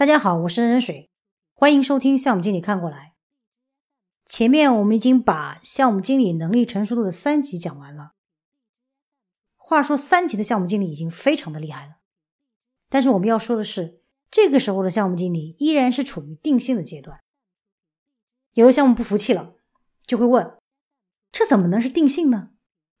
大家好，我是任水，欢迎收听项目经理看过来。前面我们已经把项目经理能力成熟度的三级讲完了。话说三级的项目经理已经非常的厉害了，但是我们要说的是，这个时候的项目经理依然是处于定性的阶段。有的项目不服气了，就会问：这怎么能是定性呢？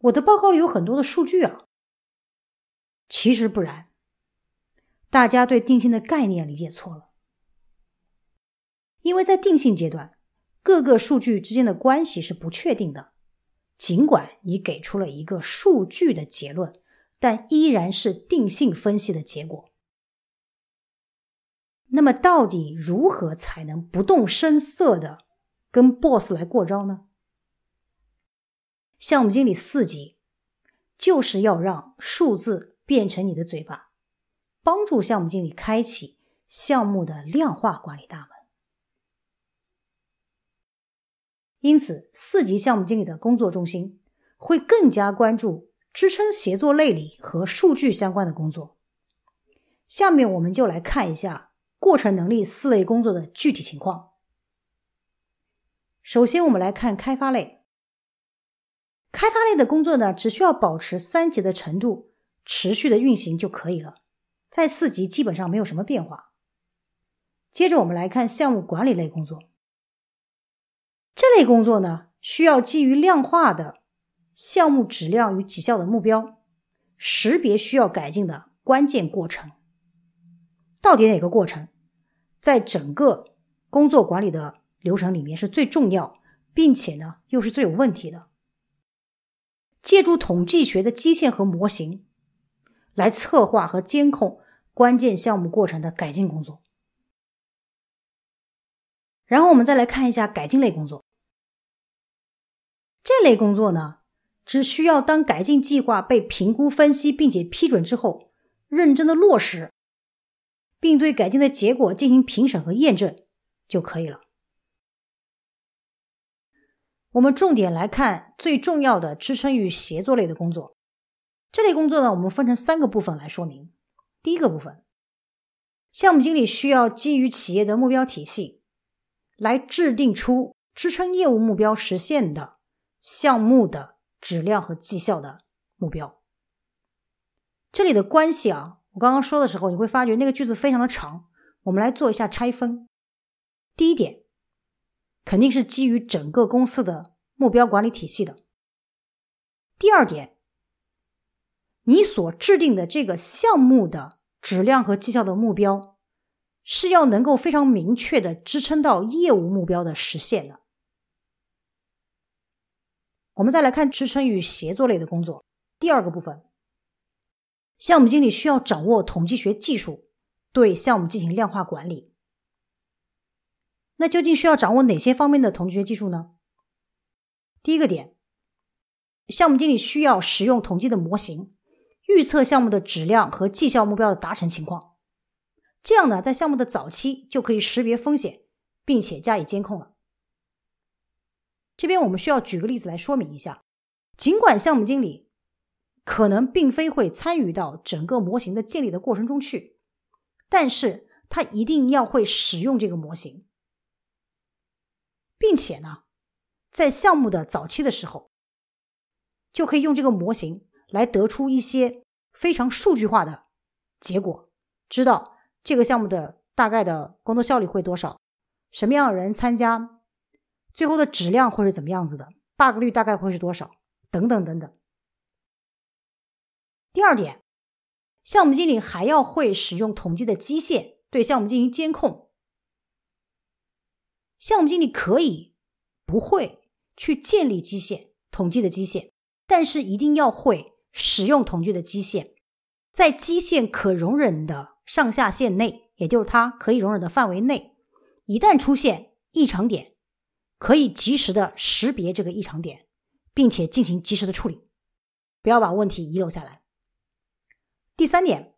我的报告里有很多的数据啊。其实不然。大家对定性的概念理解错了，因为在定性阶段，各个数据之间的关系是不确定的。尽管你给出了一个数据的结论，但依然是定性分析的结果。那么，到底如何才能不动声色的跟 BOSS 来过招呢？项目经理四级就是要让数字变成你的嘴巴。帮助项目经理开启项目的量化管理大门。因此，四级项目经理的工作重心会更加关注支撑协作类里和数据相关的工作。下面我们就来看一下过程能力四类工作的具体情况。首先，我们来看开发类。开发类的工作呢，只需要保持三级的程度，持续的运行就可以了。在四级基本上没有什么变化。接着我们来看项目管理类工作。这类工作呢，需要基于量化的项目质量与绩效的目标，识别需要改进的关键过程。到底哪个过程，在整个工作管理的流程里面是最重要，并且呢又是最有问题的？借助统计学的基线和模型。来策划和监控关键项目过程的改进工作。然后我们再来看一下改进类工作。这类工作呢，只需要当改进计划被评估、分析并且批准之后，认真的落实，并对改进的结果进行评审和验证就可以了。我们重点来看最重要的支撑与协作类的工作。这类工作呢，我们分成三个部分来说明。第一个部分，项目经理需要基于企业的目标体系，来制定出支撑业务目标实现的项目的质量和绩效的目标。这里的关系啊，我刚刚说的时候，你会发觉那个句子非常的长。我们来做一下拆分。第一点，肯定是基于整个公司的目标管理体系的。第二点。你所制定的这个项目的质量和绩效的目标，是要能够非常明确的支撑到业务目标的实现的。我们再来看支撑与协作类的工作，第二个部分，项目经理需要掌握统计学技术，对项目进行量化管理。那究竟需要掌握哪些方面的统计学技术呢？第一个点，项目经理需要使用统计的模型。预测项目的质量和绩效目标的达成情况，这样呢，在项目的早期就可以识别风险，并且加以监控了。这边我们需要举个例子来说明一下：尽管项目经理可能并非会参与到整个模型的建立的过程中去，但是他一定要会使用这个模型，并且呢，在项目的早期的时候，就可以用这个模型。来得出一些非常数据化的结果，知道这个项目的大概的工作效率会多少，什么样的人参加，最后的质量会是怎么样子的，bug 率大概会是多少，等等等等。第二点，项目经理还要会使用统计的基线对项目进行监控。项目经理可以不会去建立基线统计的基线，但是一定要会。使用统计的基线，在基线可容忍的上下限内，也就是它可以容忍的范围内，一旦出现异常点，可以及时的识别这个异常点，并且进行及时的处理，不要把问题遗留下来。第三点，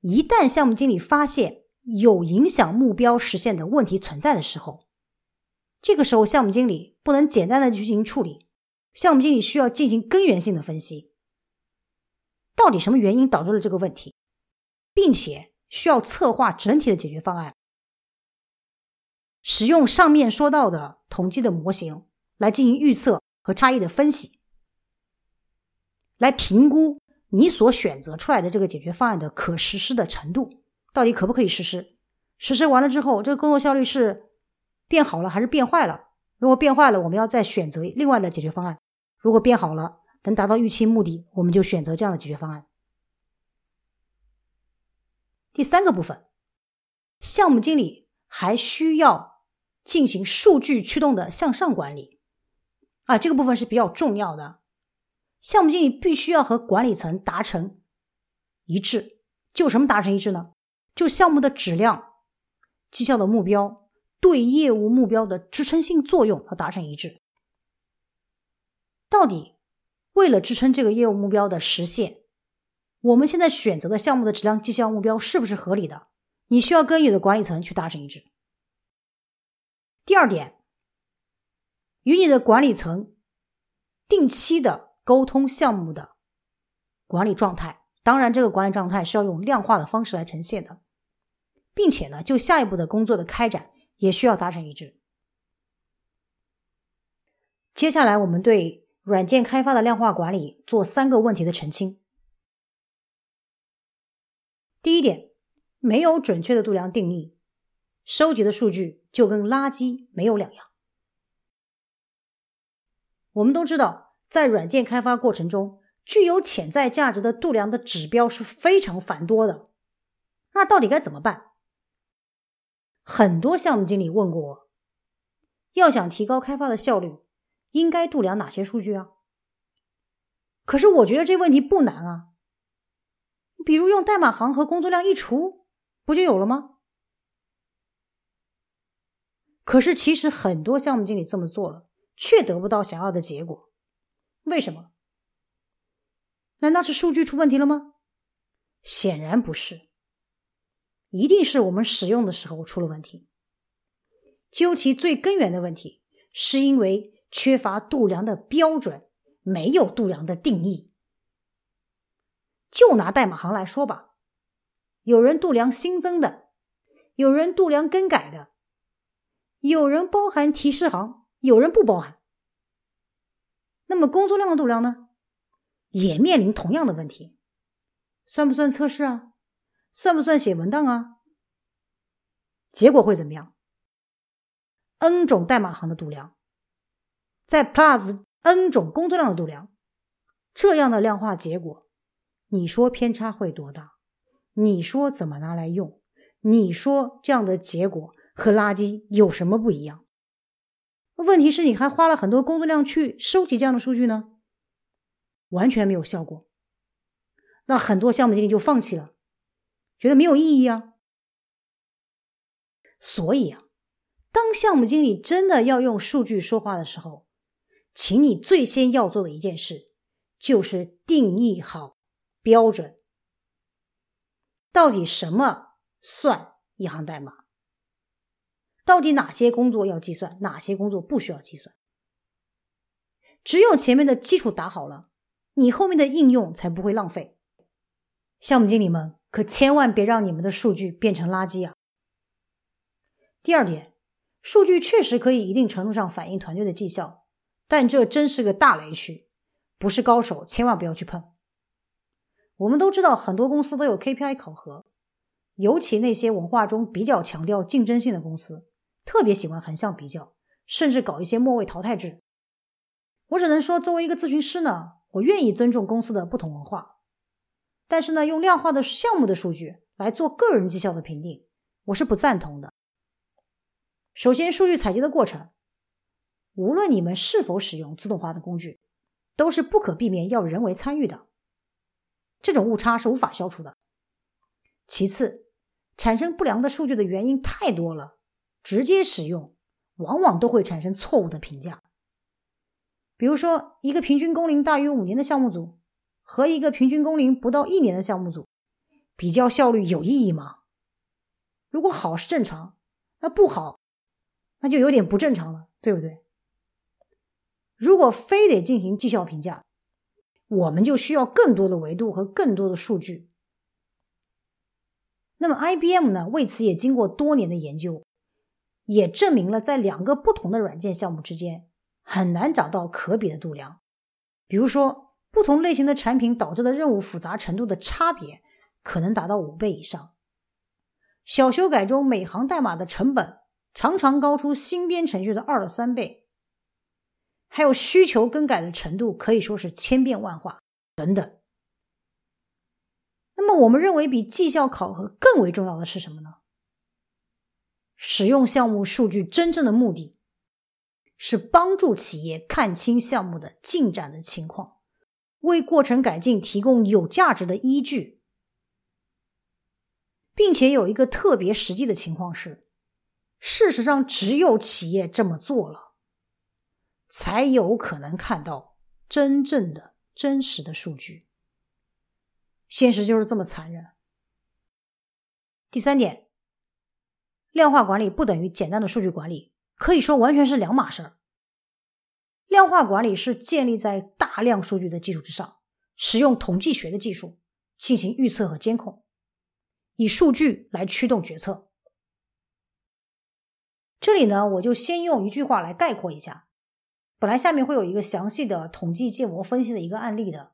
一旦项目经理发现有影响目标实现的问题存在的时候，这个时候项目经理不能简单的去进行处理。项目经理需要进行根源性的分析，到底什么原因导致了这个问题，并且需要策划整体的解决方案，使用上面说到的统计的模型来进行预测和差异的分析，来评估你所选择出来的这个解决方案的可实施的程度，到底可不可以实施？实施完了之后，这个工作效率是变好了还是变坏了？如果变坏了，我们要再选择另外的解决方案；如果变好了，能达到预期目的，我们就选择这样的解决方案。第三个部分，项目经理还需要进行数据驱动的向上管理，啊，这个部分是比较重要的。项目经理必须要和管理层达成一致，就什么达成一致呢？就项目的质量、绩效的目标、对业务目标的支撑性作用要达成一致。到底为了支撑这个业务目标的实现？我们现在选择的项目的质量绩效目标是不是合理的？你需要跟你的管理层去达成一致。第二点，与你的管理层定期的沟通项目的管理状态，当然，这个管理状态是要用量化的方式来呈现的，并且呢，就下一步的工作的开展也需要达成一致。接下来，我们对软件开发的量化管理做三个问题的澄清。第一点，没有准确的度量定义，收集的数据就跟垃圾没有两样。我们都知道，在软件开发过程中，具有潜在价值的度量的指标是非常繁多的。那到底该怎么办？很多项目经理问过我，要想提高开发的效率，应该度量哪些数据啊？可是我觉得这问题不难啊。比如用代码行和工作量一除，不就有了吗？可是其实很多项目经理这么做了，却得不到想要的结果。为什么？难道是数据出问题了吗？显然不是，一定是我们使用的时候出了问题。究其最根源的问题，是因为缺乏度量的标准，没有度量的定义。就拿代码行来说吧，有人度量新增的，有人度量更改的，有人包含提示行，有人不包含。那么工作量的度量呢，也面临同样的问题，算不算测试啊？算不算写文档啊？结果会怎么样？n 种代码行的度量，在 plus n 种工作量的度量，这样的量化结果。你说偏差会多大？你说怎么拿来用？你说这样的结果和垃圾有什么不一样？问题是你还花了很多工作量去收集这样的数据呢，完全没有效果。那很多项目经理就放弃了，觉得没有意义啊。所以啊，当项目经理真的要用数据说话的时候，请你最先要做的一件事就是定义好。标准到底什么算一行代码？到底哪些工作要计算，哪些工作不需要计算？只有前面的基础打好了，你后面的应用才不会浪费。项目经理们可千万别让你们的数据变成垃圾啊！第二点，数据确实可以一定程度上反映团队的绩效，但这真是个大雷区，不是高手千万不要去碰。我们都知道，很多公司都有 KPI 考核，尤其那些文化中比较强调竞争性的公司，特别喜欢横向比较，甚至搞一些末位淘汰制。我只能说，作为一个咨询师呢，我愿意尊重公司的不同文化，但是呢，用量化的项目的数据来做个人绩效的评定，我是不赞同的。首先，数据采集的过程，无论你们是否使用自动化的工具，都是不可避免要人为参与的。这种误差是无法消除的。其次，产生不良的数据的原因太多了，直接使用往往都会产生错误的评价。比如说，一个平均工龄大于五年的项目组和一个平均工龄不到一年的项目组，比较效率有意义吗？如果好是正常，那不好，那就有点不正常了，对不对？如果非得进行绩效评价，我们就需要更多的维度和更多的数据。那么 IBM 呢，为此也经过多年的研究，也证明了在两个不同的软件项目之间很难找到可比的度量。比如说，不同类型的产品导致的任务复杂程度的差别可能达到五倍以上。小修改中每行代码的成本常常高出新编程序的二到三倍。还有需求更改的程度可以说是千变万化等等。那么，我们认为比绩效考核更为重要的是什么呢？使用项目数据真正的目的是帮助企业看清项目的进展的情况，为过程改进提供有价值的依据，并且有一个特别实际的情况是，事实上只有企业这么做了。才有可能看到真正的、真实的数据。现实就是这么残忍。第三点，量化管理不等于简单的数据管理，可以说完全是两码事儿。量化管理是建立在大量数据的基础之上，使用统计学的技术进行预测和监控，以数据来驱动决策。这里呢，我就先用一句话来概括一下。本来下面会有一个详细的统计建模分析的一个案例的，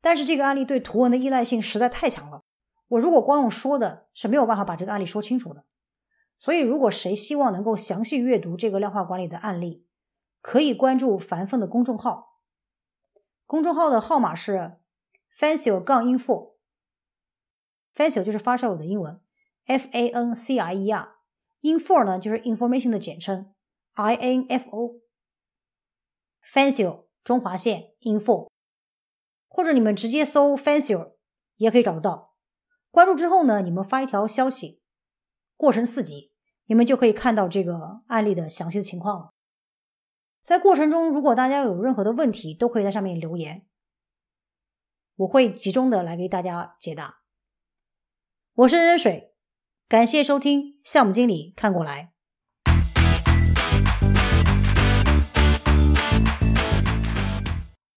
但是这个案例对图文的依赖性实在太强了，我如果光用说的，是没有办法把这个案例说清楚的。所以，如果谁希望能够详细阅读这个量化管理的案例，可以关注樊凤的公众号，公众号的号码是 fancio 杠 info。fancio 就是发烧友的英文，f a n c i e r，info 呢就是 information 的简称，i n f o。Fancil 中华线 info，或者你们直接搜 Fancil 也可以找得到。关注之后呢，你们发一条消息，过程四级，你们就可以看到这个案例的详细的情况了。在过程中，如果大家有任何的问题，都可以在上面留言，我会集中的来给大家解答。我是任水，感谢收听项目经理看过来。